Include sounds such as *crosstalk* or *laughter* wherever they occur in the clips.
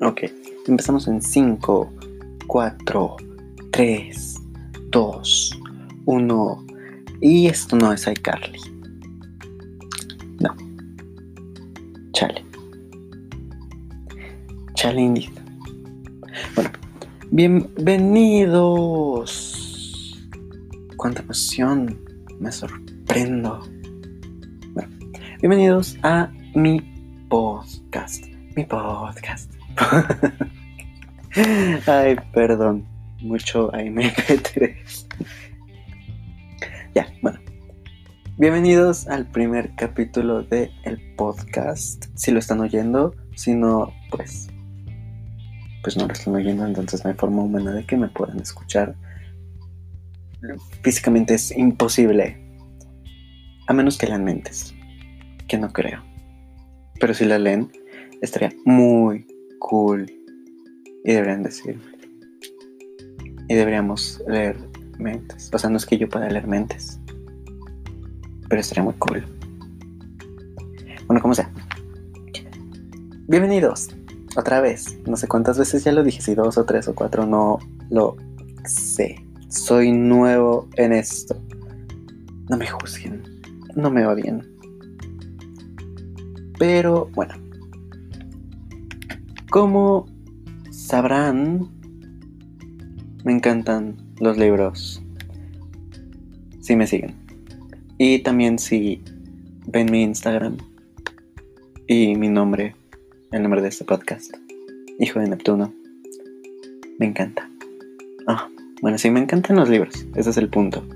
Ok, empezamos en 5, 4, 3, 2, 1. Y esto no es iCarly. No. Chale. Chale indeed. Bueno, bienvenidos. Cuánta emoción. Me sorprendo. Bueno, bienvenidos a mi podcast. Mi podcast. *laughs* Ay, perdón. Mucho AMP3. *laughs* ya, bueno. Bienvenidos al primer capítulo del el podcast. Si lo están oyendo, si no, pues. Pues no lo están oyendo, entonces no hay forma humana de que me puedan escuchar. Físicamente es imposible. A menos que lean mentes. Que no creo. Pero si la leen, estaría muy cool. Y deberían decirme. Y deberíamos leer mentes. O sea, no es que yo pueda leer mentes. Pero estaría muy cool. Bueno, como sea. Bienvenidos. Otra vez. No sé cuántas veces ya lo dije. Si dos o tres o cuatro. No lo sé. Soy nuevo en esto. No me juzguen. No me odien. Pero bueno. Como sabrán, me encantan los libros. Si me siguen. Y también si ven mi Instagram y mi nombre, el nombre de este podcast, Hijo de Neptuno. Me encanta. Ah, bueno, sí, me encantan los libros. Ese es el punto.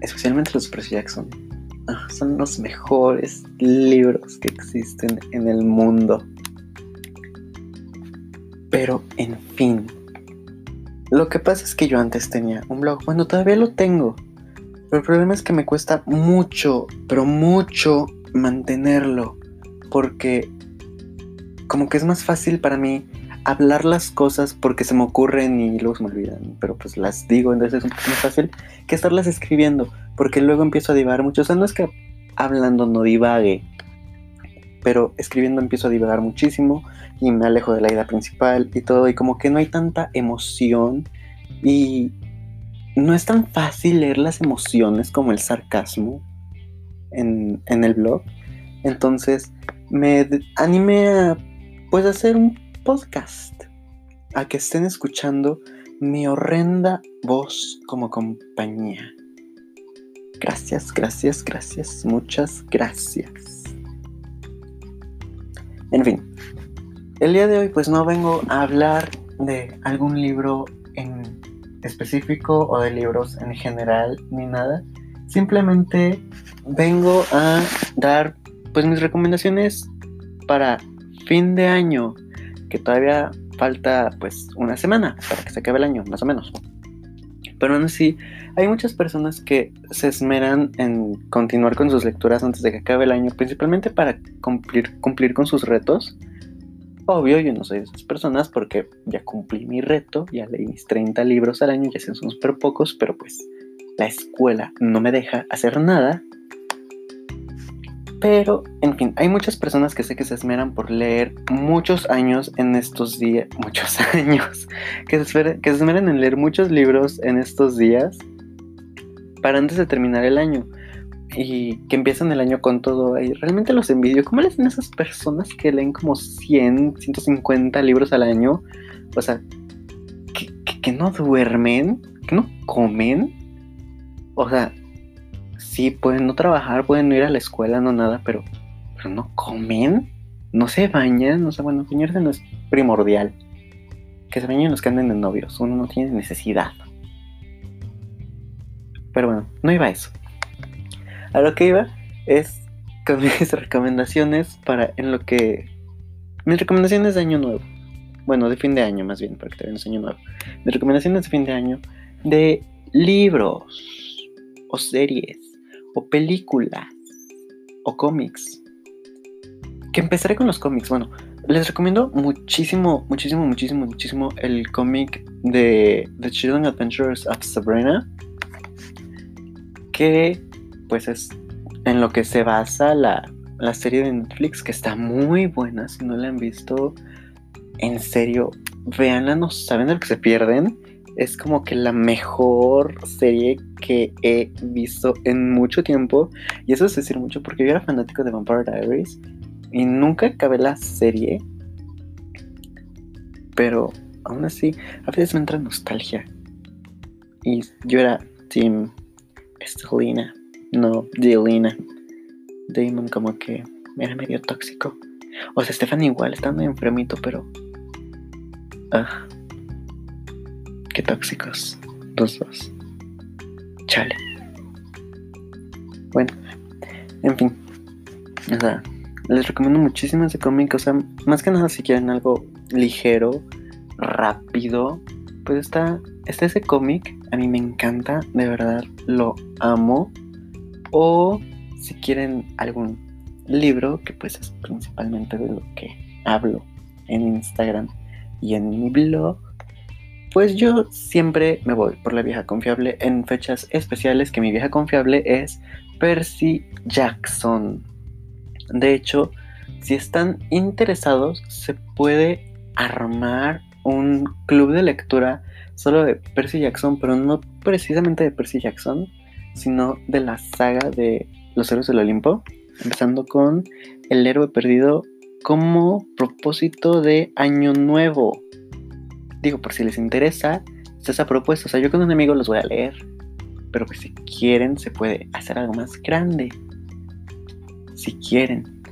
Especialmente los de Percy Jackson. Ah, son los mejores libros que existen en el mundo. Pero, en fin. Lo que pasa es que yo antes tenía un blog. Bueno, todavía lo tengo. Pero el problema es que me cuesta mucho, pero mucho mantenerlo. Porque como que es más fácil para mí hablar las cosas porque se me ocurren y luego se me olvidan. Pero pues las digo, entonces es un poco más fácil que estarlas escribiendo. Porque luego empiezo a divagar mucho. O sea, no es que hablando no divague pero escribiendo empiezo a divagar muchísimo y me alejo de la idea principal y todo, y como que no hay tanta emoción y no es tan fácil leer las emociones como el sarcasmo en, el blog. Entonces me animé a pues hacer un podcast, a que estén escuchando mi horrenda voz como compañía. Gracias, gracias, gracias, muchas gracias. En fin, el día de hoy pues no vengo a hablar de algún libro en específico o de libros en general ni nada. Simplemente vengo a dar pues mis recomendaciones para fin de año, que todavía falta pues una semana para que se acabe el año, más o menos. Pero aún así, hay muchas personas que se esmeran en continuar con sus lecturas antes de que acabe el año, principalmente para cumplir, cumplir con sus retos. Obvio, yo no soy de esas personas porque ya cumplí mi reto, ya leí mis 30 libros al año, ya son súper pocos, pero pues la escuela no me deja hacer nada, pero, en fin, hay muchas personas que sé que se esmeran por leer muchos años en estos días, *laughs* muchos años, que se, esmeran en leer muchos libros en estos días para antes de terminar el año. Y que empiezan el año con todo. Y realmente los envidio. ¿Cómo les ven esas personas que leen como 100, 150 libros al año? O sea, que, que no duermen, que no comen. O sea, sí, pueden no trabajar, pueden no ir a la escuela, no nada, pero, pero no comen, no se bañan, no sé, bueno, bañarse no es primordial. Que se bañen los que anden de novios, uno no tiene necesidad. Pero bueno, no iba a eso. A lo que iba es con *laughs* mis recomendaciones para en lo que... Mis recomendaciones de año nuevo. Bueno, de fin de año más bien, porque no es año nuevo. Mis recomendaciones de fin de año de libros o series o películas o cómics. Que empezaré con los cómics. Bueno, les recomiendo muchísimo, muchísimo, muchísimo, muchísimo el cómic de The Chilling Adventures of Sabrina. Que pues es en lo que se basa la, la serie de Netflix, que está muy buena. Si no la han visto, en serio, véanla, no saben de que se pierden. Es como que la mejor serie que he visto en mucho tiempo. Y eso es decir mucho porque yo era fanático de Vampire Diaries y nunca acabé la serie. Pero aún así, a veces me entra nostalgia. Y yo era Team Estelina, no Dielina. Damon como que era medio tóxico. O sea, Stefan igual, estaba medio enfermito, pero... Ah. Qué tóxicos. Los dos. Chale. Bueno, en fin. O sea, les recomiendo muchísimo ese cómic. O sea, más que nada si quieren algo ligero, rápido, pues está, está ese cómic. A mí me encanta, de verdad lo amo. O si quieren algún libro, que pues es principalmente de lo que hablo en Instagram y en mi blog, pues yo siempre me voy por la vieja confiable en fechas especiales, que mi vieja confiable es Percy Jackson. De hecho, si están interesados, se puede armar un club de lectura solo de Percy Jackson, pero no precisamente de Percy Jackson, sino de la saga de Los Héroes del Olimpo, empezando con El héroe perdido como propósito de Año Nuevo. Digo, por si les interesa, está esa propuesta. O sea, yo con un amigo los voy a leer, pero pues si quieren se puede hacer algo más grande. Si quieren.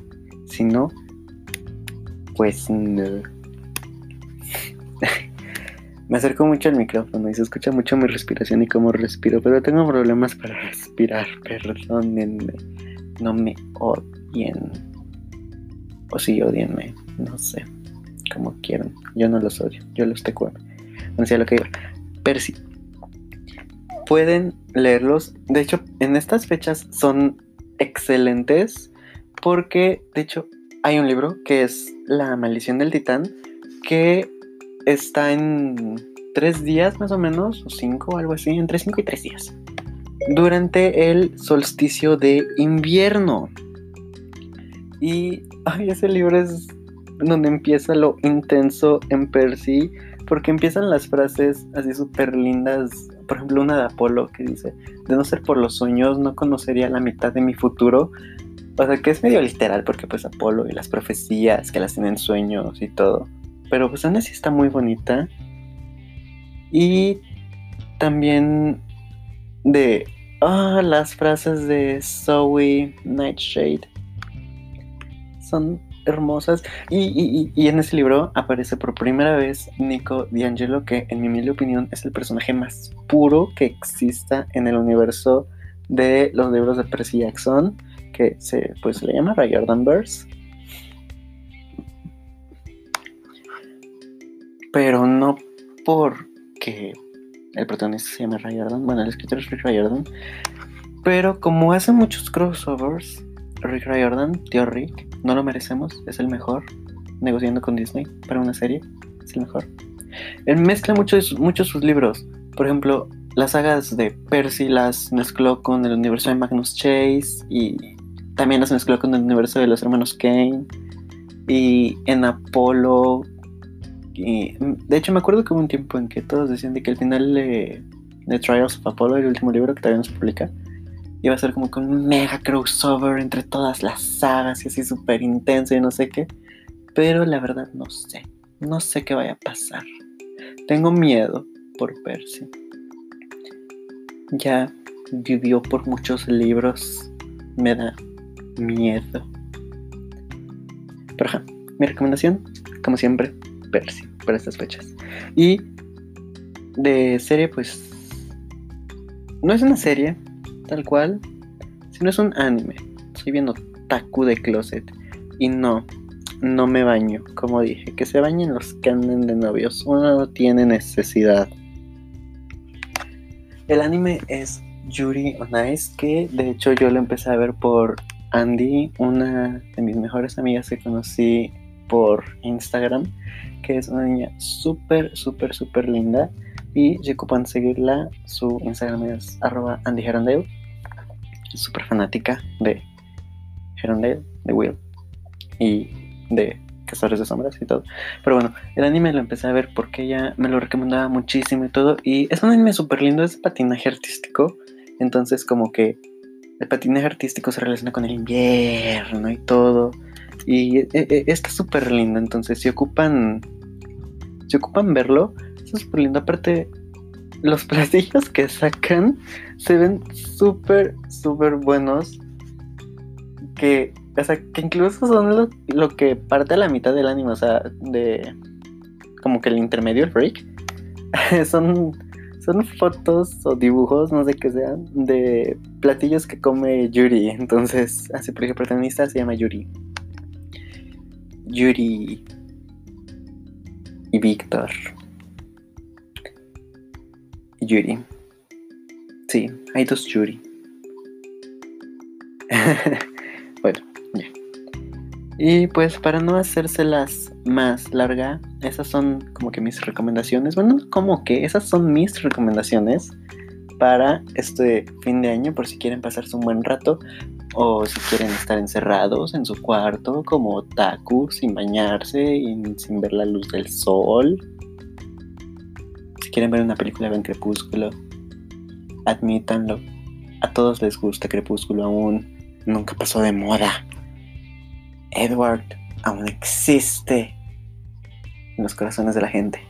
Si no, pues no. *laughs* me acerco mucho al micrófono y se escucha mucho mi respiración y cómo respiro, pero tengo problemas para respirar, perdónenme. No me odien. O sí, odienme, no sé. Como quieran. Yo no los odio, yo los te No sé lo que digo. Percy. Pueden leerlos. De hecho, en estas fechas son excelentes porque, de hecho, hay un libro que es La maldición del titán que está en tres días más o menos, o cinco, algo así, entre cinco y tres días, durante el solsticio de invierno. Y ay, ese libro es donde empieza lo intenso en Percy, porque empiezan las frases así súper lindas. Por ejemplo, una de Apolo que dice: De no ser por los sueños, no conocería la mitad de mi futuro. O sea, que es medio literal, porque pues Apolo y las profecías que las tienen sueños y todo. Pero pues aún así está muy bonita. Y también de ah, las frases de Zoe Nightshade son hermosas. Y, y, en ese libro aparece por primera vez Nico D'Angelo, que en mi humilde opinión es el personaje más puro que exista en el universo de los libros de Percy Jackson, que se, pues, le llama Riordan Verse. pero no porque el protagonista se llama Riordan, bueno, el escritor es Rick Riordan, pero como hace muchos crossovers, Rick Riordan, tío Rick, no lo merecemos, es el mejor, negociando con Disney para una serie, es el mejor. Él mezcla muchos, muchos sus libros, por ejemplo, las sagas de Percy las mezcló con el universo de Magnus Chase y también las mezcló con el universo de los hermanos Kane y en Apolo y, de hecho, me acuerdo que hubo un tiempo en que todos decían de que el final de, Trials of Apollo, el último libro que todavía no se publica, iba a ser como con un mega crossover entre todas las sagas y así súper intenso y no sé qué. Pero la verdad no sé. No sé qué vaya a pasar. Tengo miedo por Percy. Ya vivió por muchos libros. Me da miedo. Pero ajá, mi recomendación, como siempre, Percy para estas fechas. Y de serie, pues no es una serie tal cual, sino es un anime. Estoy viendo Taku de Closet y no, no me baño, como dije, que se bañen los que anden de novios. Uno no tiene necesidad. El anime es Yuri on Ice, que de hecho yo lo empecé a ver por Andy, una de mis mejores amigas que conocí por Instagram que es una niña súper, súper, súper linda. Y si ocupan seguirla, su Instagram es arroba Andy Herondale. Súper fanática de Herondale, de Will y de Cazadores de Sombras y todo. Pero bueno, el anime lo empecé a ver porque ella me lo recomendaba muchísimo y todo. Y es un anime súper lindo, es patinaje artístico. Entonces como que el patinaje artístico se relaciona con el invierno y todo. Y e, e, está súper lindo. Entonces si ocupan... Si ocupan verlo, es súper lindo. Aparte, los platillos que sacan se ven súper, súper buenos. Que, o sea, que incluso son lo, que parte a la mitad del anime, o sea, de como que el intermedio, el break, *laughs* son, son fotos o dibujos, no sé qué sean, de platillos que come Yuri. Entonces, así porque el protagonista se llama Yuri. Yuri y Víctor. Yuri. Sí, hay dos Yuri. *laughs* bueno, ya. Y pues para no hacérselas más larga, esas son como que mis recomendaciones. Bueno, como que esas son mis recomendaciones para este fin de año por si quieren pasarse un buen rato o si quieren estar encerrados en su cuarto como otaku sin bañarse y sin ver la luz del sol quieren ver una película, ven Crepúsculo. Admítanlo. A todos les gusta Crepúsculo aún. Nunca pasó de moda. Edward aún existe en los corazones de la gente.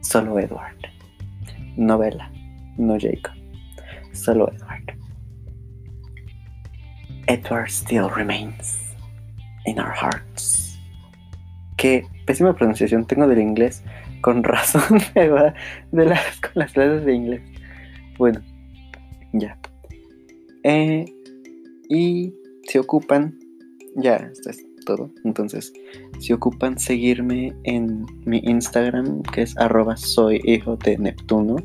Solo Edward. No Bella, no Jacob. Solo Edward. Edward still remains in our hearts. Qué pésima pronunciación tengo del inglés, con razón *laughs* me va de las, con las clases de inglés. Bueno, ya. Eh, y se ocupan, ya, esto es todo. Entonces, si ocupan seguirme en mi Instagram, que es arroba soy hijo de Neptuno.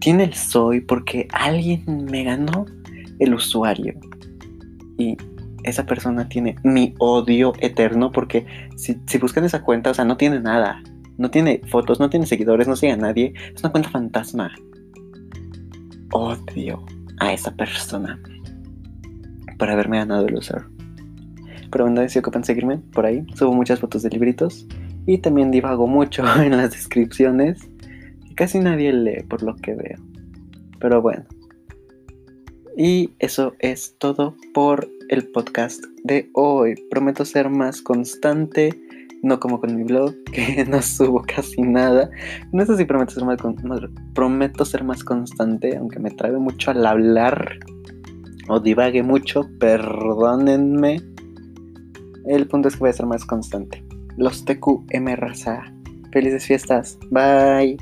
Tiene el soy porque alguien me ganó el usuario. Y esa persona tiene mi odio eterno porque si, si buscan esa cuenta, o sea, no tiene nada. No tiene fotos, no tiene seguidores, no sigue a nadie. Es una cuenta fantasma. Odio a esa persona por haberme ganado el usuario. Pero bueno, si ocupan seguirme por ahí, subo muchas fotos de libritos y también divago mucho *laughs* en las descripciones. Casi nadie lee por lo que veo. Pero bueno. Y eso es todo por el podcast de hoy. Prometo ser más constante no como con mi blog, *laughs* que no subo casi nada. No sé si prometo ser más, prometo ser más constante, aunque me trabe mucho al hablar o divague mucho, perdónenme. El punto es que voy a ser más constante. Los TQM raza. Felices fiestas. Bye.